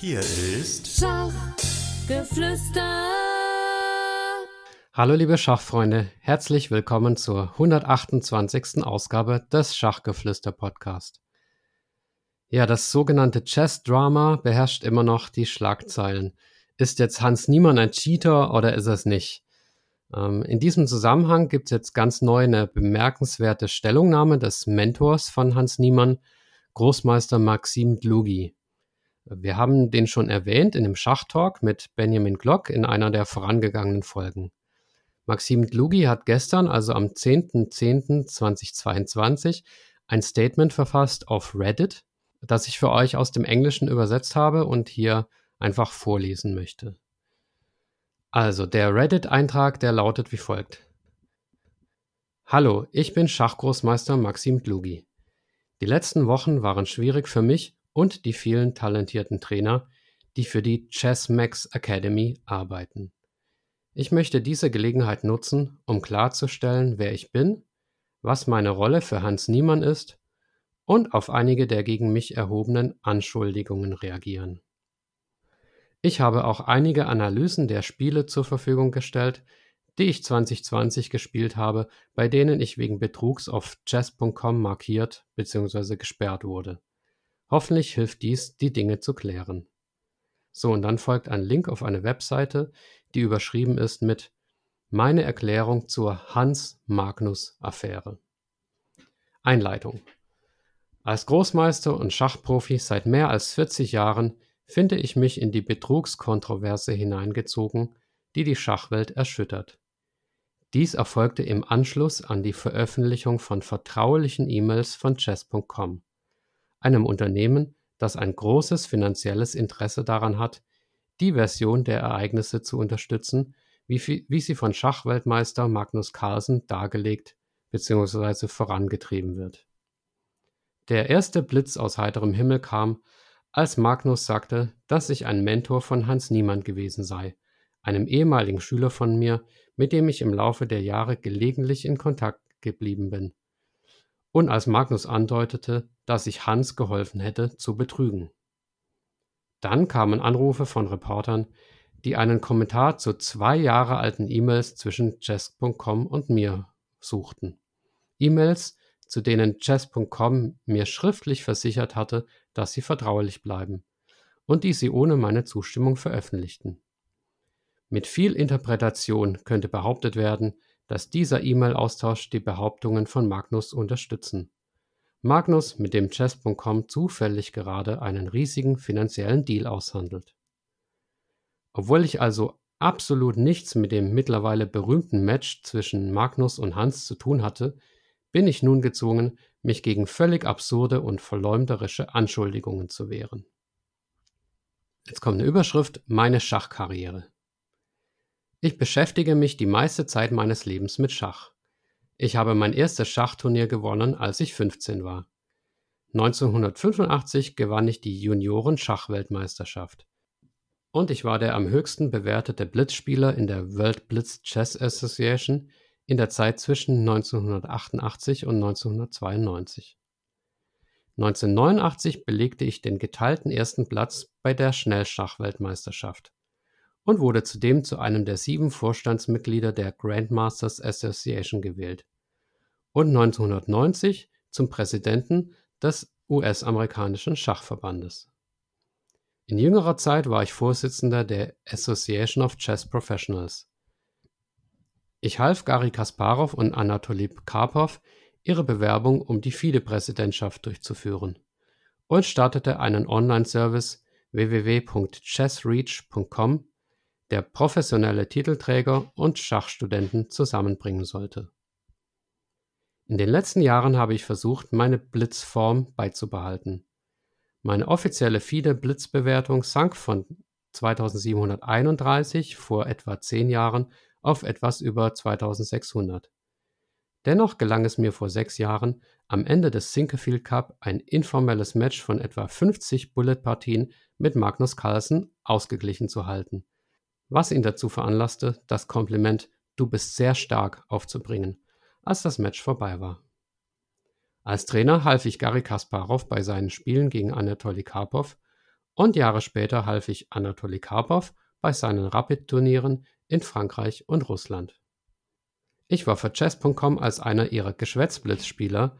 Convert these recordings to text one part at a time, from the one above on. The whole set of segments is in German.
Hier ist Schachgeflüster. Hallo liebe Schachfreunde, herzlich willkommen zur 128. Ausgabe des Schachgeflüster Podcast. Ja, das sogenannte Chess-Drama beherrscht immer noch die Schlagzeilen. Ist jetzt Hans Niemann ein Cheater oder ist es nicht? Ähm, in diesem Zusammenhang gibt es jetzt ganz neu eine bemerkenswerte Stellungnahme des Mentors von Hans Niemann, Großmeister Maxim Dlugi. Wir haben den schon erwähnt in dem Schachtalk mit Benjamin Glock in einer der vorangegangenen Folgen. Maxim Dlugi hat gestern, also am 10.10.2022, ein Statement verfasst auf Reddit, das ich für euch aus dem Englischen übersetzt habe und hier einfach vorlesen möchte. Also, der Reddit-Eintrag, der lautet wie folgt. Hallo, ich bin Schachgroßmeister Maxim Dlugi. Die letzten Wochen waren schwierig für mich und die vielen talentierten Trainer, die für die ChessMax Academy arbeiten. Ich möchte diese Gelegenheit nutzen, um klarzustellen, wer ich bin, was meine Rolle für Hans Niemann ist und auf einige der gegen mich erhobenen Anschuldigungen reagieren. Ich habe auch einige Analysen der Spiele zur Verfügung gestellt, die ich 2020 gespielt habe, bei denen ich wegen Betrugs auf chess.com markiert bzw. gesperrt wurde. Hoffentlich hilft dies, die Dinge zu klären. So, und dann folgt ein Link auf eine Webseite, die überschrieben ist mit Meine Erklärung zur Hans-Magnus-Affäre. Einleitung. Als Großmeister und Schachprofi seit mehr als 40 Jahren finde ich mich in die Betrugskontroverse hineingezogen, die die Schachwelt erschüttert. Dies erfolgte im Anschluss an die Veröffentlichung von vertraulichen E-Mails von chess.com einem Unternehmen, das ein großes finanzielles Interesse daran hat, die Version der Ereignisse zu unterstützen, wie, wie sie von Schachweltmeister Magnus Carlsen dargelegt bzw. vorangetrieben wird. Der erste Blitz aus heiterem Himmel kam, als Magnus sagte, dass ich ein Mentor von Hans Niemann gewesen sei, einem ehemaligen Schüler von mir, mit dem ich im Laufe der Jahre gelegentlich in Kontakt geblieben bin. Und als Magnus andeutete, dass ich Hans geholfen hätte, zu betrügen. Dann kamen Anrufe von Reportern, die einen Kommentar zu zwei Jahre alten E-Mails zwischen chess.com und mir suchten. E-Mails, zu denen chess.com mir schriftlich versichert hatte, dass sie vertraulich bleiben und die sie ohne meine Zustimmung veröffentlichten. Mit viel Interpretation könnte behauptet werden, dass dieser E-Mail-Austausch die Behauptungen von Magnus unterstützen. Magnus, mit dem Chess.com zufällig gerade einen riesigen finanziellen Deal aushandelt. Obwohl ich also absolut nichts mit dem mittlerweile berühmten Match zwischen Magnus und Hans zu tun hatte, bin ich nun gezwungen, mich gegen völlig absurde und verleumderische Anschuldigungen zu wehren. Jetzt kommt eine Überschrift Meine Schachkarriere. Ich beschäftige mich die meiste Zeit meines Lebens mit Schach. Ich habe mein erstes Schachturnier gewonnen, als ich 15 war. 1985 gewann ich die Junioren-Schachweltmeisterschaft. Und ich war der am höchsten bewertete Blitzspieler in der World Blitz Chess Association in der Zeit zwischen 1988 und 1992. 1989 belegte ich den geteilten ersten Platz bei der Schnellschachweltmeisterschaft und wurde zudem zu einem der sieben Vorstandsmitglieder der Grandmasters Association gewählt und 1990 zum Präsidenten des US-amerikanischen Schachverbandes. In jüngerer Zeit war ich Vorsitzender der Association of Chess Professionals. Ich half Gary Kasparov und Anatoly Karpov, ihre Bewerbung um die FIDE-Präsidentschaft durchzuführen und startete einen Online-Service www.chessreach.com der professionelle Titelträger und Schachstudenten zusammenbringen sollte. In den letzten Jahren habe ich versucht, meine Blitzform beizubehalten. Meine offizielle FIDE-Blitzbewertung sank von 2731 vor etwa zehn Jahren auf etwas über 2600. Dennoch gelang es mir vor sechs Jahren, am Ende des Sinquefield Cup ein informelles Match von etwa 50 Bullet-Partien mit Magnus Carlsen ausgeglichen zu halten – was ihn dazu veranlasste, das Kompliment Du bist sehr stark aufzubringen, als das Match vorbei war. Als Trainer half ich Gary Kasparov bei seinen Spielen gegen Anatoly Karpov und Jahre später half ich Anatoli Karpov bei seinen Rapid-Turnieren in Frankreich und Russland. Ich war für Chess.com als einer ihrer Geschwätzblitzspieler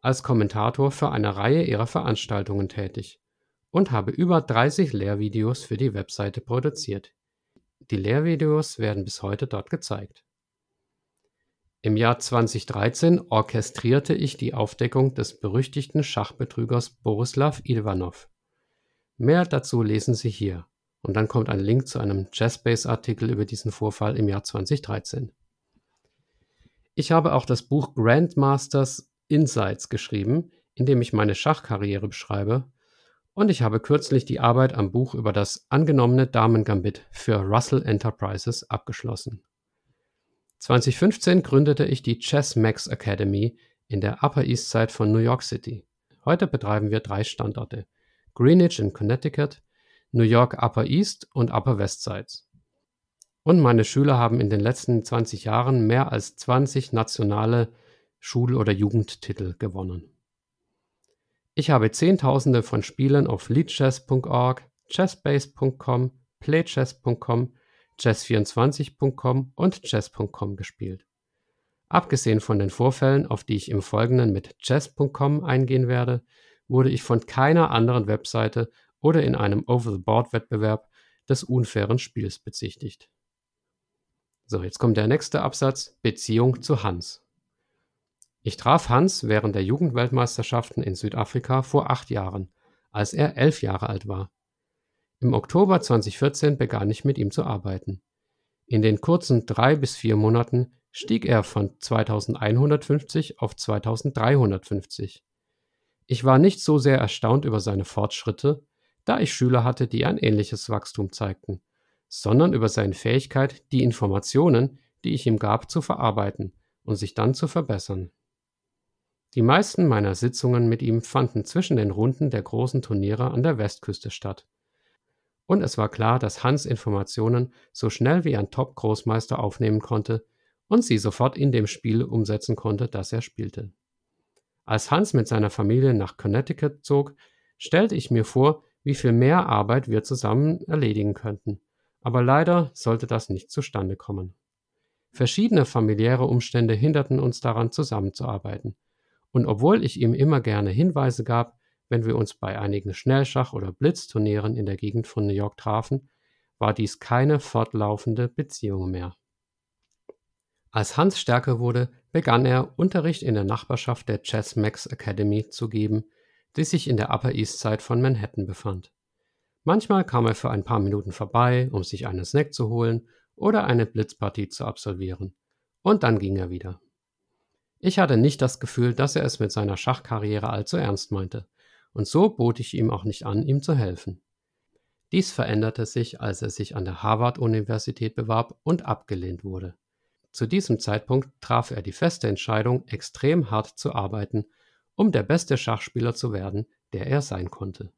als Kommentator für eine Reihe ihrer Veranstaltungen tätig und habe über 30 Lehrvideos für die Webseite produziert. Die Lehrvideos werden bis heute dort gezeigt. Im Jahr 2013 orchestrierte ich die Aufdeckung des berüchtigten Schachbetrügers Borislav Ivanov. Mehr dazu lesen Sie hier. Und dann kommt ein Link zu einem Jazzbase-Artikel über diesen Vorfall im Jahr 2013. Ich habe auch das Buch Grandmasters Insights geschrieben, in dem ich meine Schachkarriere beschreibe. Und ich habe kürzlich die Arbeit am Buch über das angenommene Damen-Gambit für Russell Enterprises abgeschlossen. 2015 gründete ich die Chess Max Academy in der Upper East Side von New York City. Heute betreiben wir drei Standorte: Greenwich in Connecticut, New York Upper East und Upper West Sides. Und meine Schüler haben in den letzten 20 Jahren mehr als 20 nationale Schul- oder Jugendtitel gewonnen. Ich habe Zehntausende von Spielen auf leadchess.org, chessbase.com, playchess.com chess24.com und chess.com gespielt. Abgesehen von den Vorfällen, auf die ich im Folgenden mit chess.com eingehen werde, wurde ich von keiner anderen Webseite oder in einem Over-the-Board-Wettbewerb des unfairen Spiels bezichtigt. So, jetzt kommt der nächste Absatz, Beziehung zu Hans. Ich traf Hans während der Jugendweltmeisterschaften in Südafrika vor acht Jahren, als er elf Jahre alt war. Im Oktober 2014 begann ich mit ihm zu arbeiten. In den kurzen drei bis vier Monaten stieg er von 2150 auf 2350. Ich war nicht so sehr erstaunt über seine Fortschritte, da ich Schüler hatte, die ein ähnliches Wachstum zeigten, sondern über seine Fähigkeit, die Informationen, die ich ihm gab, zu verarbeiten und sich dann zu verbessern. Die meisten meiner Sitzungen mit ihm fanden zwischen den Runden der großen Turniere an der Westküste statt und es war klar, dass Hans Informationen so schnell wie ein Top-Großmeister aufnehmen konnte und sie sofort in dem Spiel umsetzen konnte, das er spielte. Als Hans mit seiner Familie nach Connecticut zog, stellte ich mir vor, wie viel mehr Arbeit wir zusammen erledigen könnten. Aber leider sollte das nicht zustande kommen. Verschiedene familiäre Umstände hinderten uns daran, zusammenzuarbeiten. Und obwohl ich ihm immer gerne Hinweise gab, wenn wir uns bei einigen Schnellschach- oder Blitzturnieren in der Gegend von New York trafen, war dies keine fortlaufende Beziehung mehr. Als Hans stärker wurde, begann er, Unterricht in der Nachbarschaft der Chess Max Academy zu geben, die sich in der Upper East Side von Manhattan befand. Manchmal kam er für ein paar Minuten vorbei, um sich einen Snack zu holen oder eine Blitzpartie zu absolvieren. Und dann ging er wieder. Ich hatte nicht das Gefühl, dass er es mit seiner Schachkarriere allzu ernst meinte und so bot ich ihm auch nicht an, ihm zu helfen. Dies veränderte sich, als er sich an der Harvard-Universität bewarb und abgelehnt wurde. Zu diesem Zeitpunkt traf er die feste Entscheidung, extrem hart zu arbeiten, um der beste Schachspieler zu werden, der er sein konnte.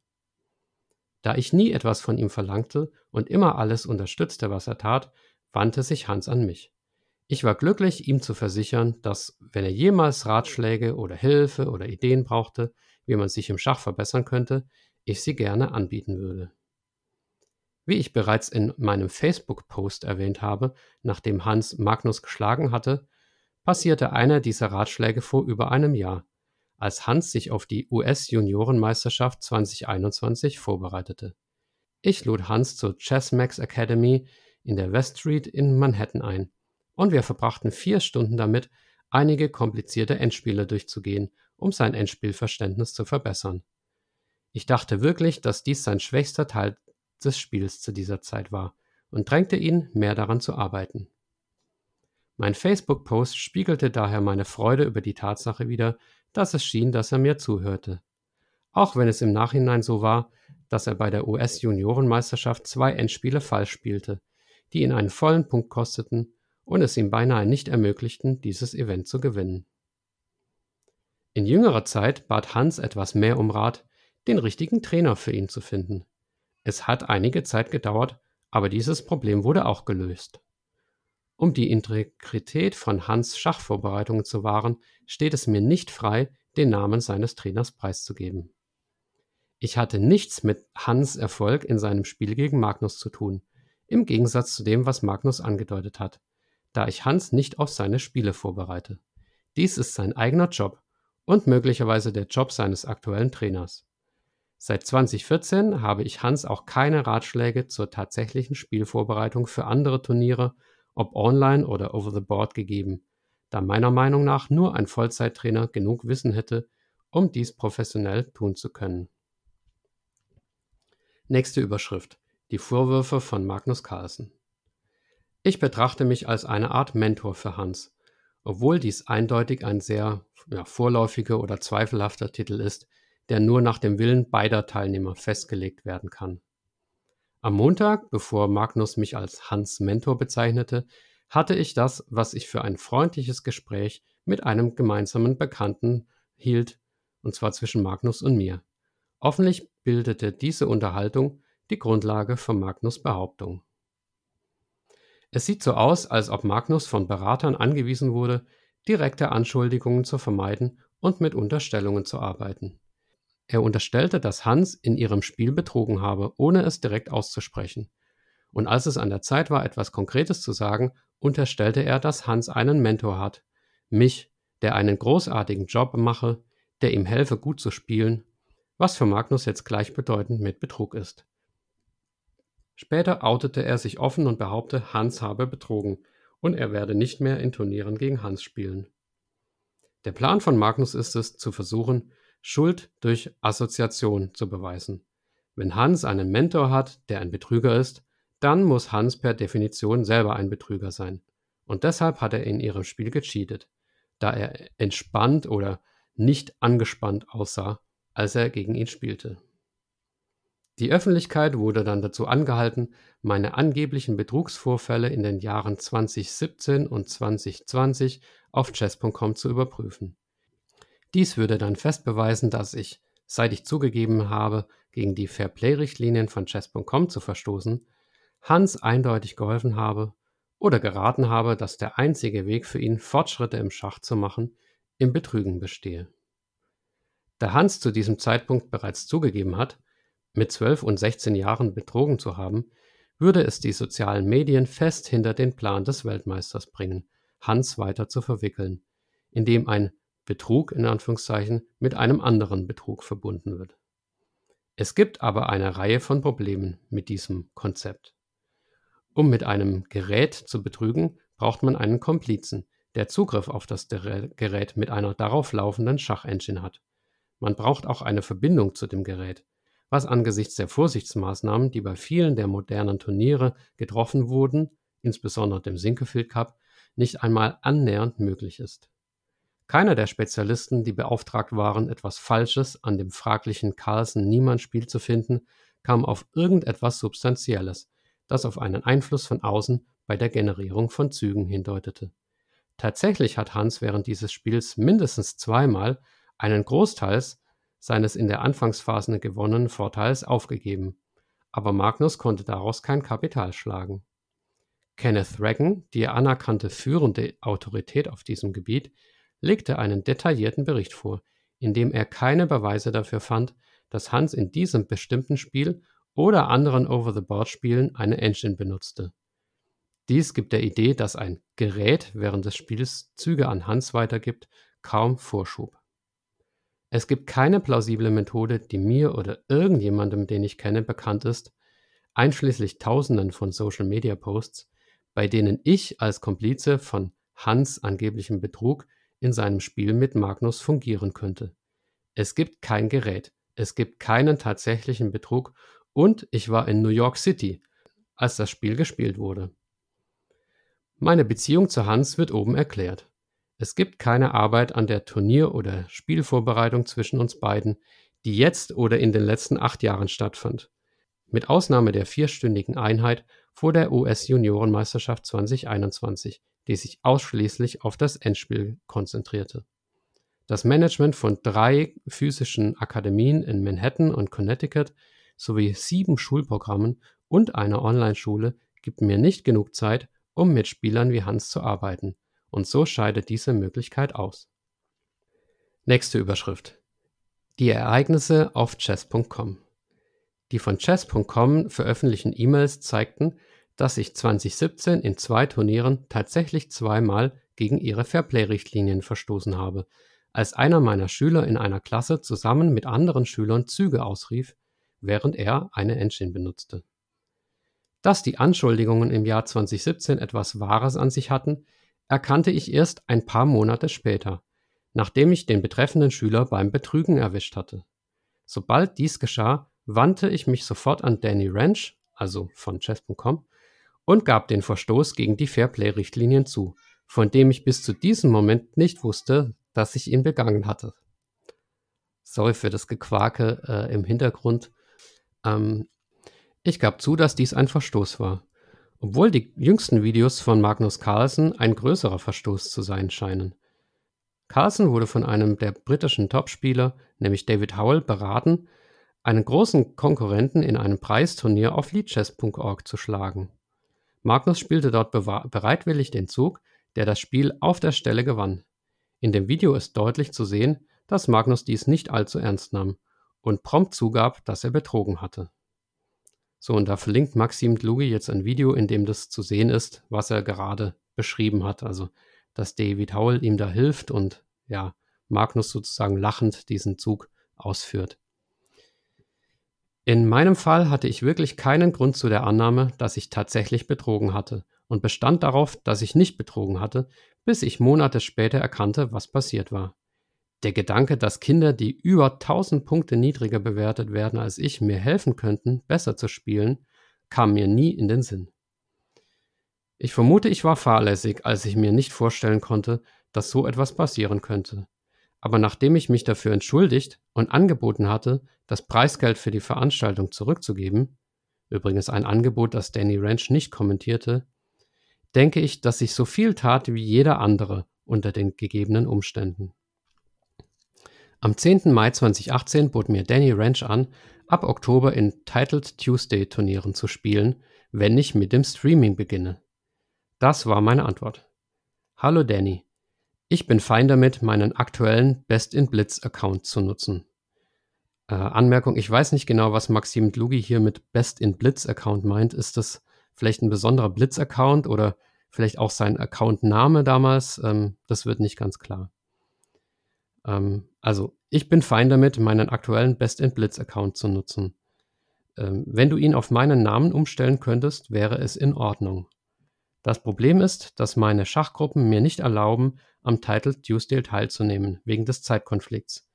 Da ich nie etwas von ihm verlangte und immer alles unterstützte, was er tat, wandte sich Hans an mich. Ich war glücklich, ihm zu versichern, dass, wenn er jemals Ratschläge oder Hilfe oder Ideen brauchte, wie man sich im Schach verbessern könnte, ich sie gerne anbieten würde. Wie ich bereits in meinem Facebook-Post erwähnt habe, nachdem Hans Magnus geschlagen hatte, passierte einer dieser Ratschläge vor über einem Jahr, als Hans sich auf die US-Juniorenmeisterschaft 2021 vorbereitete. Ich lud Hans zur Chessmax Academy in der West Street in Manhattan ein, und wir verbrachten vier Stunden damit, einige komplizierte Endspiele durchzugehen um sein Endspielverständnis zu verbessern. Ich dachte wirklich, dass dies sein schwächster Teil des Spiels zu dieser Zeit war und drängte ihn, mehr daran zu arbeiten. Mein Facebook-Post spiegelte daher meine Freude über die Tatsache wider, dass es schien, dass er mir zuhörte. Auch wenn es im Nachhinein so war, dass er bei der US-Juniorenmeisterschaft zwei Endspiele falsch spielte, die ihn einen vollen Punkt kosteten und es ihm beinahe nicht ermöglichten, dieses Event zu gewinnen. In jüngerer Zeit bat Hans etwas mehr um Rat, den richtigen Trainer für ihn zu finden. Es hat einige Zeit gedauert, aber dieses Problem wurde auch gelöst. Um die Integrität von Hans Schachvorbereitungen zu wahren, steht es mir nicht frei, den Namen seines Trainers preiszugeben. Ich hatte nichts mit Hans Erfolg in seinem Spiel gegen Magnus zu tun, im Gegensatz zu dem, was Magnus angedeutet hat, da ich Hans nicht auf seine Spiele vorbereite. Dies ist sein eigener Job und möglicherweise der Job seines aktuellen Trainers. Seit 2014 habe ich Hans auch keine Ratschläge zur tatsächlichen Spielvorbereitung für andere Turniere, ob online oder over the board, gegeben, da meiner Meinung nach nur ein Vollzeittrainer genug Wissen hätte, um dies professionell tun zu können. Nächste Überschrift. Die Vorwürfe von Magnus Carlsen. Ich betrachte mich als eine Art Mentor für Hans, obwohl dies eindeutig ein sehr ja, vorläufiger oder zweifelhafter Titel ist, der nur nach dem Willen beider Teilnehmer festgelegt werden kann. Am Montag, bevor Magnus mich als Hans Mentor bezeichnete, hatte ich das, was ich für ein freundliches Gespräch mit einem gemeinsamen Bekannten hielt, und zwar zwischen Magnus und mir. Offenlich bildete diese Unterhaltung die Grundlage für Magnus Behauptung. Es sieht so aus, als ob Magnus von Beratern angewiesen wurde, direkte Anschuldigungen zu vermeiden und mit Unterstellungen zu arbeiten. Er unterstellte, dass Hans in ihrem Spiel betrogen habe, ohne es direkt auszusprechen. Und als es an der Zeit war, etwas Konkretes zu sagen, unterstellte er, dass Hans einen Mentor hat, mich, der einen großartigen Job mache, der ihm helfe, gut zu spielen, was für Magnus jetzt gleichbedeutend mit Betrug ist. Später outete er sich offen und behauptete, Hans habe betrogen und er werde nicht mehr in Turnieren gegen Hans spielen. Der Plan von Magnus ist es, zu versuchen, Schuld durch Assoziation zu beweisen. Wenn Hans einen Mentor hat, der ein Betrüger ist, dann muss Hans per Definition selber ein Betrüger sein. Und deshalb hat er in ihrem Spiel gecheatet, da er entspannt oder nicht angespannt aussah, als er gegen ihn spielte. Die Öffentlichkeit wurde dann dazu angehalten, meine angeblichen Betrugsvorfälle in den Jahren 2017 und 2020 auf chess.com zu überprüfen. Dies würde dann fest beweisen, dass ich, seit ich zugegeben habe, gegen die Fairplay-Richtlinien von chess.com zu verstoßen, Hans eindeutig geholfen habe oder geraten habe, dass der einzige Weg für ihn, Fortschritte im Schach zu machen, im Betrügen bestehe. Da Hans zu diesem Zeitpunkt bereits zugegeben hat, mit 12 und 16 Jahren betrogen zu haben, würde es die sozialen Medien fest hinter den Plan des Weltmeisters bringen, Hans weiter zu verwickeln, indem ein Betrug in Anführungszeichen mit einem anderen Betrug verbunden wird. Es gibt aber eine Reihe von Problemen mit diesem Konzept. Um mit einem Gerät zu betrügen, braucht man einen Komplizen, der Zugriff auf das Gerät mit einer darauf laufenden Schachengine hat. Man braucht auch eine Verbindung zu dem Gerät, was angesichts der Vorsichtsmaßnahmen, die bei vielen der modernen Turniere getroffen wurden, insbesondere dem Sinkefield Cup, nicht einmal annähernd möglich ist. Keiner der Spezialisten, die beauftragt waren, etwas Falsches an dem fraglichen Carlsen-Niemann-Spiel zu finden, kam auf irgendetwas Substanzielles, das auf einen Einfluss von außen bei der Generierung von Zügen hindeutete. Tatsächlich hat Hans während dieses Spiels mindestens zweimal einen Großteils seines in der Anfangsphase gewonnenen Vorteils aufgegeben, aber Magnus konnte daraus kein Kapital schlagen. Kenneth Reagan, die anerkannte führende Autorität auf diesem Gebiet, legte einen detaillierten Bericht vor, in dem er keine Beweise dafür fand, dass Hans in diesem bestimmten Spiel oder anderen Over-the-Board-Spielen eine Engine benutzte. Dies gibt der Idee, dass ein Gerät während des Spiels Züge an Hans weitergibt, kaum Vorschub. Es gibt keine plausible Methode, die mir oder irgendjemandem, den ich kenne, bekannt ist, einschließlich Tausenden von Social-Media-Posts, bei denen ich als Komplize von Hans angeblichem Betrug in seinem Spiel mit Magnus fungieren könnte. Es gibt kein Gerät, es gibt keinen tatsächlichen Betrug und ich war in New York City, als das Spiel gespielt wurde. Meine Beziehung zu Hans wird oben erklärt. Es gibt keine Arbeit an der Turnier- oder Spielvorbereitung zwischen uns beiden, die jetzt oder in den letzten acht Jahren stattfand. Mit Ausnahme der vierstündigen Einheit vor der US-Juniorenmeisterschaft 2021, die sich ausschließlich auf das Endspiel konzentrierte. Das Management von drei physischen Akademien in Manhattan und Connecticut sowie sieben Schulprogrammen und einer Online-Schule gibt mir nicht genug Zeit, um mit Spielern wie Hans zu arbeiten und so scheidet diese Möglichkeit aus. Nächste Überschrift. Die Ereignisse auf chess.com. Die von chess.com veröffentlichten E-Mails zeigten, dass ich 2017 in zwei Turnieren tatsächlich zweimal gegen ihre Fairplay-Richtlinien verstoßen habe, als einer meiner Schüler in einer Klasse zusammen mit anderen Schülern Züge ausrief, während er eine Engine benutzte. Dass die Anschuldigungen im Jahr 2017 etwas Wahres an sich hatten, erkannte ich erst ein paar Monate später, nachdem ich den betreffenden Schüler beim Betrügen erwischt hatte. Sobald dies geschah, wandte ich mich sofort an Danny Ranch, also von chess.com, und gab den Verstoß gegen die Fairplay-Richtlinien zu, von dem ich bis zu diesem Moment nicht wusste, dass ich ihn begangen hatte. Sorry für das Gequake äh, im Hintergrund. Ähm, ich gab zu, dass dies ein Verstoß war, obwohl die jüngsten Videos von Magnus Carlsen ein größerer Verstoß zu sein scheinen. Carlsen wurde von einem der britischen Topspieler, nämlich David Howell, beraten, einen großen Konkurrenten in einem Preisturnier auf leadchess.org zu schlagen. Magnus spielte dort bereitwillig den Zug, der das Spiel auf der Stelle gewann. In dem Video ist deutlich zu sehen, dass Magnus dies nicht allzu ernst nahm und prompt zugab, dass er betrogen hatte. So, und da verlinkt Maxim Dlugi jetzt ein Video, in dem das zu sehen ist, was er gerade beschrieben hat. Also, dass David Howell ihm da hilft und ja, Magnus sozusagen lachend diesen Zug ausführt. In meinem Fall hatte ich wirklich keinen Grund zu der Annahme, dass ich tatsächlich betrogen hatte und bestand darauf, dass ich nicht betrogen hatte, bis ich Monate später erkannte, was passiert war. Der Gedanke, dass Kinder, die über 1000 Punkte niedriger bewertet werden als ich, mir helfen könnten, besser zu spielen, kam mir nie in den Sinn. Ich vermute, ich war fahrlässig, als ich mir nicht vorstellen konnte, dass so etwas passieren könnte. Aber nachdem ich mich dafür entschuldigt und angeboten hatte, das Preisgeld für die Veranstaltung zurückzugeben, übrigens ein Angebot, das Danny Ranch nicht kommentierte, denke ich, dass ich so viel tat wie jeder andere unter den gegebenen Umständen. Am 10. Mai 2018 bot mir Danny Ranch an, ab Oktober in Titled Tuesday Turnieren zu spielen, wenn ich mit dem Streaming beginne. Das war meine Antwort. Hallo Danny. Ich bin fein damit, meinen aktuellen Best in Blitz Account zu nutzen. Äh, Anmerkung, ich weiß nicht genau, was Maxim Dlugi hier mit Best in Blitz Account meint. Ist das vielleicht ein besonderer Blitz Account oder vielleicht auch sein Account-Name damals? Ähm, das wird nicht ganz klar. Ähm, also ich bin fein damit, meinen aktuellen Best in Blitz Account zu nutzen. Ähm, wenn du ihn auf meinen Namen umstellen könntest, wäre es in Ordnung. Das Problem ist, dass meine Schachgruppen mir nicht erlauben, am Title Tuesday teilzunehmen, wegen des Zeitkonflikts.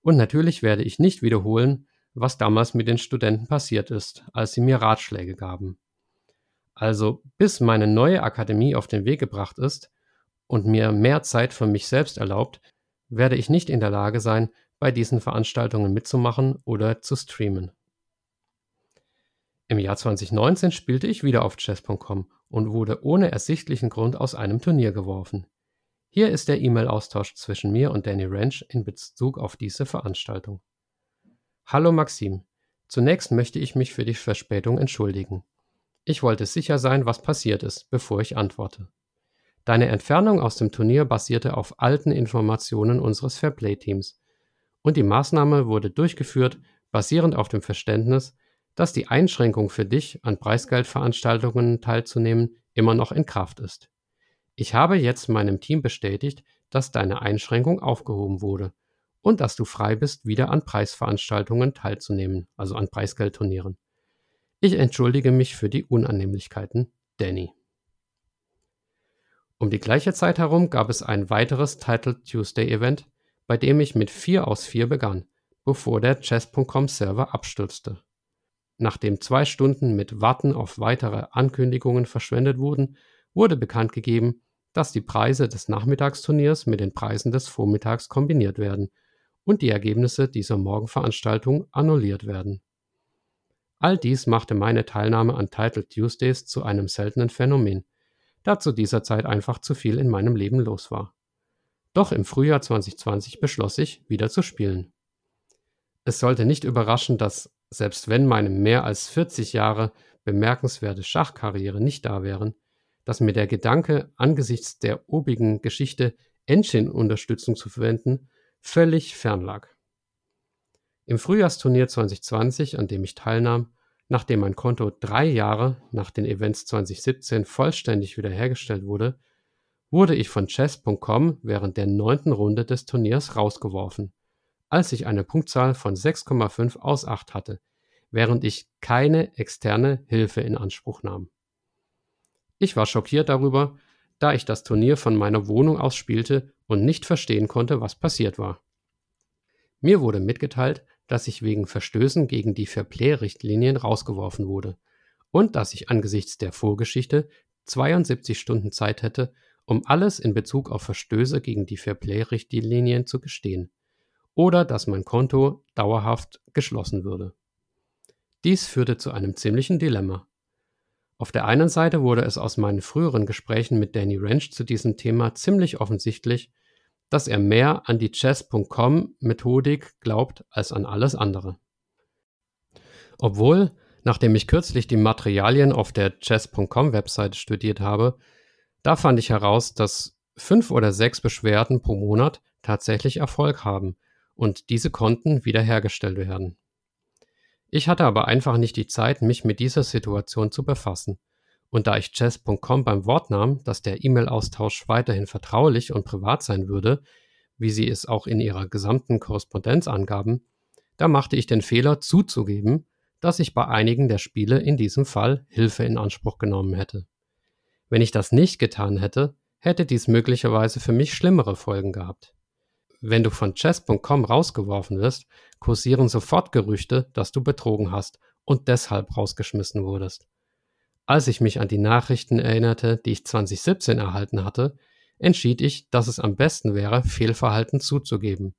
Und natürlich werde ich nicht wiederholen, was damals mit den Studenten passiert ist, als sie mir Ratschläge gaben. Also bis meine neue Akademie auf den Weg gebracht ist und mir mehr Zeit für mich selbst erlaubt, werde ich nicht in der Lage sein, bei diesen Veranstaltungen mitzumachen oder zu streamen. Im Jahr 2019 spielte ich wieder auf chess.com und wurde ohne ersichtlichen Grund aus einem Turnier geworfen. Hier ist der E-Mail-Austausch zwischen mir und Danny Ranch in Bezug auf diese Veranstaltung. Hallo Maxim, zunächst möchte ich mich für die Verspätung entschuldigen. Ich wollte sicher sein, was passiert ist, bevor ich antworte. Deine Entfernung aus dem Turnier basierte auf alten Informationen unseres Fairplay-Teams und die Maßnahme wurde durchgeführt, basierend auf dem Verständnis, dass die Einschränkung für dich, an Preisgeldveranstaltungen teilzunehmen, immer noch in Kraft ist. Ich habe jetzt meinem Team bestätigt, dass deine Einschränkung aufgehoben wurde und dass du frei bist, wieder an Preisveranstaltungen teilzunehmen, also an Preisgeldturnieren. Ich entschuldige mich für die Unannehmlichkeiten, Danny. Um die gleiche Zeit herum gab es ein weiteres Title Tuesday Event, bei dem ich mit 4 aus 4 begann, bevor der Chess.com Server abstürzte. Nachdem zwei Stunden mit Warten auf weitere Ankündigungen verschwendet wurden, wurde bekannt gegeben, dass die Preise des Nachmittagsturniers mit den Preisen des Vormittags kombiniert werden und die Ergebnisse dieser Morgenveranstaltung annulliert werden. All dies machte meine Teilnahme an Title Tuesdays zu einem seltenen Phänomen, da zu dieser Zeit einfach zu viel in meinem Leben los war. Doch im Frühjahr 2020 beschloss ich, wieder zu spielen. Es sollte nicht überraschen, dass, selbst wenn meine mehr als 40 Jahre bemerkenswerte Schachkarriere nicht da wären, dass mir der Gedanke, angesichts der obigen Geschichte Engine-Unterstützung zu verwenden, völlig fern lag. Im Frühjahrsturnier 2020, an dem ich teilnahm, nachdem mein Konto drei Jahre nach den Events 2017 vollständig wiederhergestellt wurde, wurde ich von chess.com während der neunten Runde des Turniers rausgeworfen, als ich eine Punktzahl von 6,5 aus 8 hatte, während ich keine externe Hilfe in Anspruch nahm. Ich war schockiert darüber, da ich das Turnier von meiner Wohnung aus spielte und nicht verstehen konnte, was passiert war. Mir wurde mitgeteilt, dass ich wegen Verstößen gegen die Fairplay-Richtlinien rausgeworfen wurde und dass ich angesichts der Vorgeschichte 72 Stunden Zeit hätte, um alles in Bezug auf Verstöße gegen die Fairplay-Richtlinien zu gestehen, oder dass mein Konto dauerhaft geschlossen würde. Dies führte zu einem ziemlichen Dilemma. Auf der einen Seite wurde es aus meinen früheren Gesprächen mit Danny Ranch zu diesem Thema ziemlich offensichtlich, dass er mehr an die Chess.com-Methodik glaubt als an alles andere. Obwohl, nachdem ich kürzlich die Materialien auf der Chess.com-Webseite studiert habe, da fand ich heraus, dass fünf oder sechs Beschwerden pro Monat tatsächlich Erfolg haben und diese konnten wiederhergestellt werden. Ich hatte aber einfach nicht die Zeit, mich mit dieser Situation zu befassen. Und da ich chess.com beim Wort nahm, dass der E-Mail-Austausch weiterhin vertraulich und privat sein würde, wie sie es auch in ihrer gesamten Korrespondenz angaben, da machte ich den Fehler zuzugeben, dass ich bei einigen der Spiele in diesem Fall Hilfe in Anspruch genommen hätte. Wenn ich das nicht getan hätte, hätte dies möglicherweise für mich schlimmere Folgen gehabt. Wenn du von chess.com rausgeworfen wirst, kursieren sofort Gerüchte, dass du betrogen hast und deshalb rausgeschmissen wurdest. Als ich mich an die Nachrichten erinnerte, die ich 2017 erhalten hatte, entschied ich, dass es am besten wäre, Fehlverhalten zuzugeben.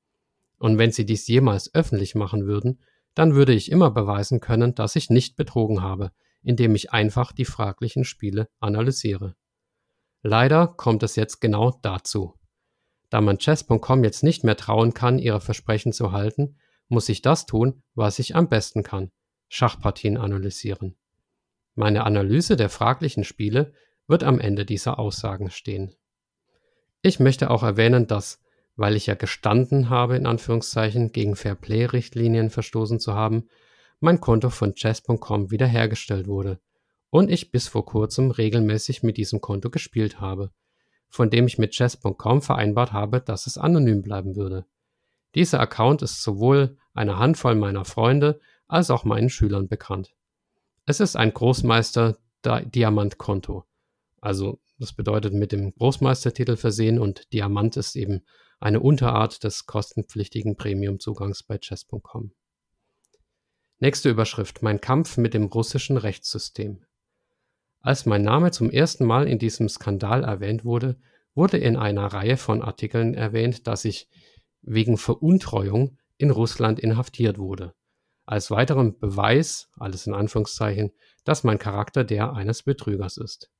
Und wenn sie dies jemals öffentlich machen würden, dann würde ich immer beweisen können, dass ich nicht betrogen habe, indem ich einfach die fraglichen Spiele analysiere. Leider kommt es jetzt genau dazu. Da man chess.com jetzt nicht mehr trauen kann, ihre Versprechen zu halten, muss ich das tun, was ich am besten kann, Schachpartien analysieren. Meine Analyse der fraglichen Spiele wird am Ende dieser Aussagen stehen. Ich möchte auch erwähnen, dass, weil ich ja gestanden habe, in Anführungszeichen, gegen Fairplay-Richtlinien verstoßen zu haben, mein Konto von chess.com wiederhergestellt wurde und ich bis vor kurzem regelmäßig mit diesem Konto gespielt habe von dem ich mit chess.com vereinbart habe, dass es anonym bleiben würde. Dieser Account ist sowohl einer Handvoll meiner Freunde als auch meinen Schülern bekannt. Es ist ein Großmeister-Diamant-Konto. Also das bedeutet mit dem Großmeistertitel versehen und Diamant ist eben eine Unterart des kostenpflichtigen Premium-Zugangs bei chess.com. Nächste Überschrift. Mein Kampf mit dem russischen Rechtssystem. Als mein Name zum ersten Mal in diesem Skandal erwähnt wurde, wurde in einer Reihe von Artikeln erwähnt, dass ich wegen Veruntreuung in Russland inhaftiert wurde. Als weiteren Beweis, alles in Anführungszeichen, dass mein Charakter der eines Betrügers ist.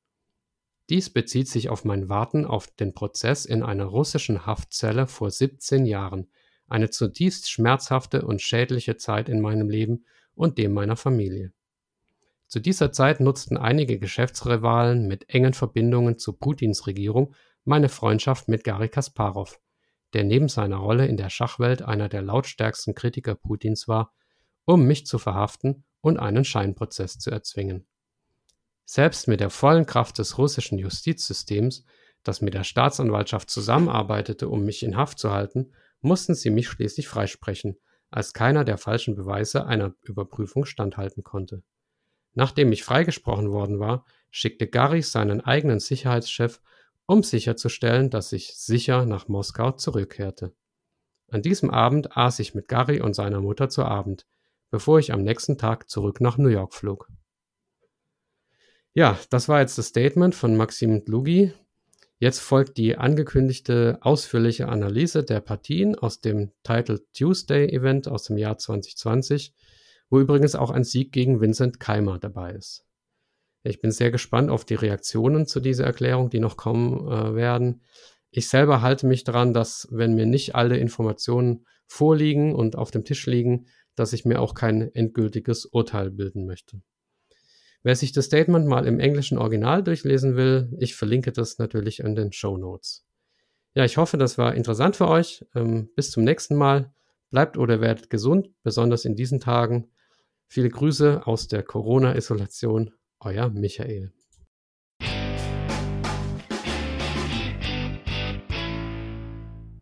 Dies bezieht sich auf mein Warten auf den Prozess in einer russischen Haftzelle vor 17 Jahren, eine zutiefst schmerzhafte und schädliche Zeit in meinem Leben und dem meiner Familie. Zu dieser Zeit nutzten einige Geschäftsrivalen mit engen Verbindungen zu Putins Regierung meine Freundschaft mit Garry Kasparov, der neben seiner Rolle in der Schachwelt einer der lautstärksten Kritiker Putins war, um mich zu verhaften und einen Scheinprozess zu erzwingen. Selbst mit der vollen Kraft des russischen Justizsystems, das mit der Staatsanwaltschaft zusammenarbeitete, um mich in Haft zu halten, mussten sie mich schließlich freisprechen, als keiner der falschen Beweise einer Überprüfung standhalten konnte. Nachdem ich freigesprochen worden war, schickte Gary seinen eigenen Sicherheitschef, um sicherzustellen, dass ich sicher nach Moskau zurückkehrte. An diesem Abend aß ich mit Gary und seiner Mutter zu Abend, bevor ich am nächsten Tag zurück nach New York flog. Ja, das war jetzt das Statement von Maxim Dlugi. Jetzt folgt die angekündigte ausführliche Analyse der Partien aus dem Title Tuesday Event aus dem Jahr 2020 wo übrigens auch ein Sieg gegen Vincent Keimer dabei ist. Ich bin sehr gespannt auf die Reaktionen zu dieser Erklärung, die noch kommen äh, werden. Ich selber halte mich daran, dass wenn mir nicht alle Informationen vorliegen und auf dem Tisch liegen, dass ich mir auch kein endgültiges Urteil bilden möchte. Wer sich das Statement mal im englischen Original durchlesen will, ich verlinke das natürlich in den Show Notes. Ja, ich hoffe, das war interessant für euch. Ähm, bis zum nächsten Mal. Bleibt oder werdet gesund, besonders in diesen Tagen. Viele Grüße aus der Corona-Isolation, euer Michael.